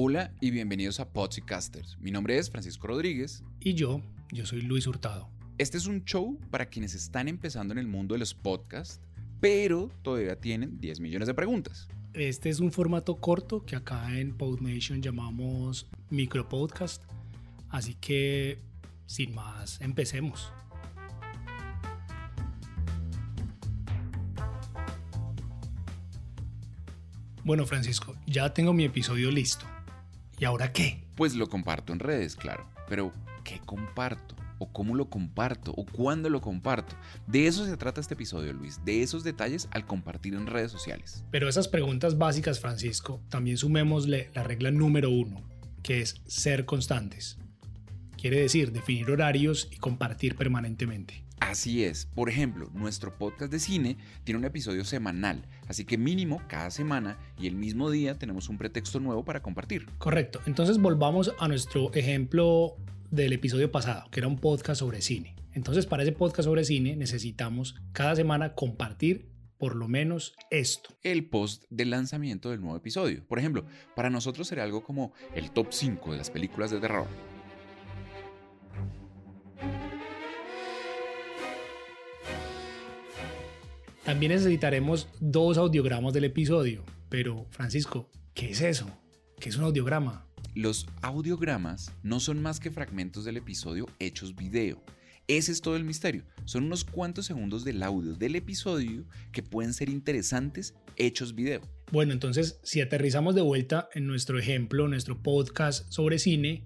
Hola y bienvenidos a Podcasters. Mi nombre es Francisco Rodríguez. Y yo, yo soy Luis Hurtado. Este es un show para quienes están empezando en el mundo de los podcasts, pero todavía tienen 10 millones de preguntas. Este es un formato corto que acá en PodNation llamamos micropodcast. Así que, sin más, empecemos. Bueno, Francisco, ya tengo mi episodio listo. ¿Y ahora qué? Pues lo comparto en redes, claro. Pero, ¿qué comparto? ¿O cómo lo comparto? ¿O cuándo lo comparto? De eso se trata este episodio, Luis. De esos detalles al compartir en redes sociales. Pero esas preguntas básicas, Francisco, también sumémosle la regla número uno, que es ser constantes. Quiere decir definir horarios y compartir permanentemente. Así es. Por ejemplo, nuestro podcast de cine tiene un episodio semanal, así que mínimo cada semana y el mismo día tenemos un pretexto nuevo para compartir. Correcto. Entonces volvamos a nuestro ejemplo del episodio pasado, que era un podcast sobre cine. Entonces para ese podcast sobre cine necesitamos cada semana compartir por lo menos esto. El post de lanzamiento del nuevo episodio. Por ejemplo, para nosotros sería algo como el top 5 de las películas de terror. También necesitaremos dos audiogramas del episodio. Pero, Francisco, ¿qué es eso? ¿Qué es un audiograma? Los audiogramas no son más que fragmentos del episodio hechos video. Ese es todo el misterio. Son unos cuantos segundos del audio del episodio que pueden ser interesantes hechos video. Bueno, entonces, si aterrizamos de vuelta en nuestro ejemplo, nuestro podcast sobre cine,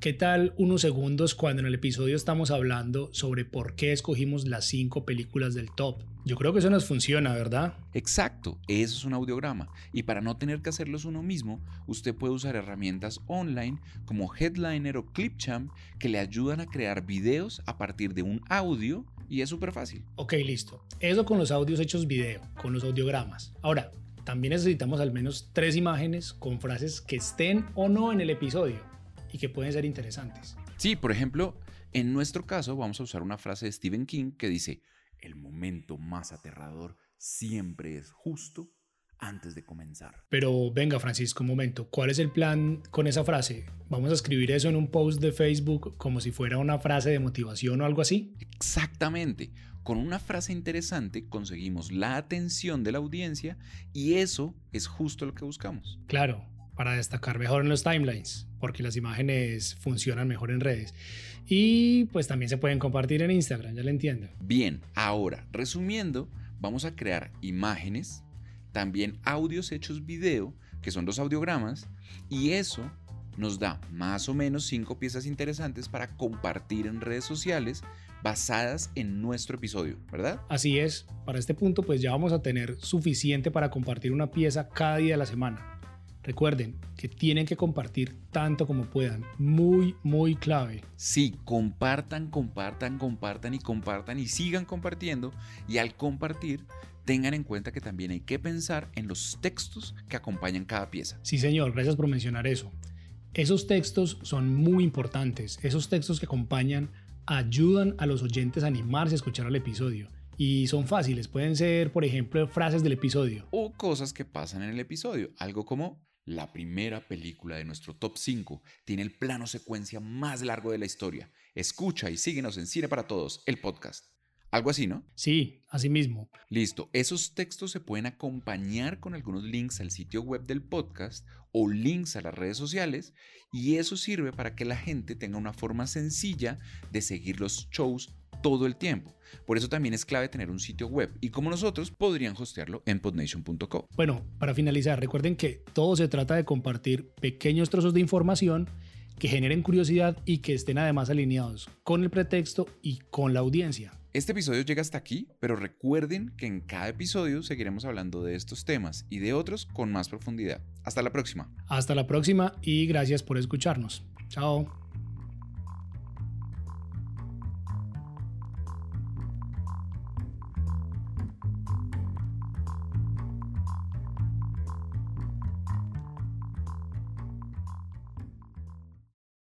¿Qué tal unos segundos cuando en el episodio estamos hablando sobre por qué escogimos las cinco películas del top? Yo creo que eso nos funciona, ¿verdad? Exacto, eso es un audiograma. Y para no tener que hacerlos uno mismo, usted puede usar herramientas online como Headliner o Clipchamp que le ayudan a crear videos a partir de un audio y es súper fácil. Ok, listo. Eso con los audios hechos video, con los audiogramas. Ahora, también necesitamos al menos tres imágenes con frases que estén o no en el episodio y que pueden ser interesantes. Sí, por ejemplo, en nuestro caso vamos a usar una frase de Stephen King que dice, el momento más aterrador siempre es justo antes de comenzar. Pero venga Francisco, un momento, ¿cuál es el plan con esa frase? ¿Vamos a escribir eso en un post de Facebook como si fuera una frase de motivación o algo así? Exactamente. Con una frase interesante conseguimos la atención de la audiencia y eso es justo lo que buscamos. Claro, para destacar mejor en los timelines, porque las imágenes funcionan mejor en redes. Y pues también se pueden compartir en Instagram, ya lo entiendo. Bien, ahora, resumiendo, vamos a crear imágenes, también audios hechos video, que son los audiogramas, y eso nos da más o menos cinco piezas interesantes para compartir en redes sociales basadas en nuestro episodio, ¿verdad? Así es, para este punto pues ya vamos a tener suficiente para compartir una pieza cada día de la semana. Recuerden que tienen que compartir tanto como puedan. Muy, muy clave. Sí, compartan, compartan, compartan y compartan y sigan compartiendo. Y al compartir, tengan en cuenta que también hay que pensar en los textos que acompañan cada pieza. Sí, señor, gracias por mencionar eso. Esos textos son muy importantes. Esos textos que acompañan ayudan a los oyentes a animarse a escuchar el episodio y son fáciles. Pueden ser, por ejemplo, frases del episodio. O cosas que pasan en el episodio. Algo como, la primera película de nuestro top 5 tiene el plano secuencia más largo de la historia. Escucha y síguenos en Cine para Todos, el podcast. Algo así, ¿no? Sí, así mismo. Listo, esos textos se pueden acompañar con algunos links al sitio web del podcast o links a las redes sociales y eso sirve para que la gente tenga una forma sencilla de seguir los shows todo el tiempo. Por eso también es clave tener un sitio web y como nosotros podrían hostearlo en podnation.co. Bueno, para finalizar, recuerden que todo se trata de compartir pequeños trozos de información que generen curiosidad y que estén además alineados con el pretexto y con la audiencia. Este episodio llega hasta aquí, pero recuerden que en cada episodio seguiremos hablando de estos temas y de otros con más profundidad. Hasta la próxima. Hasta la próxima y gracias por escucharnos. Chao.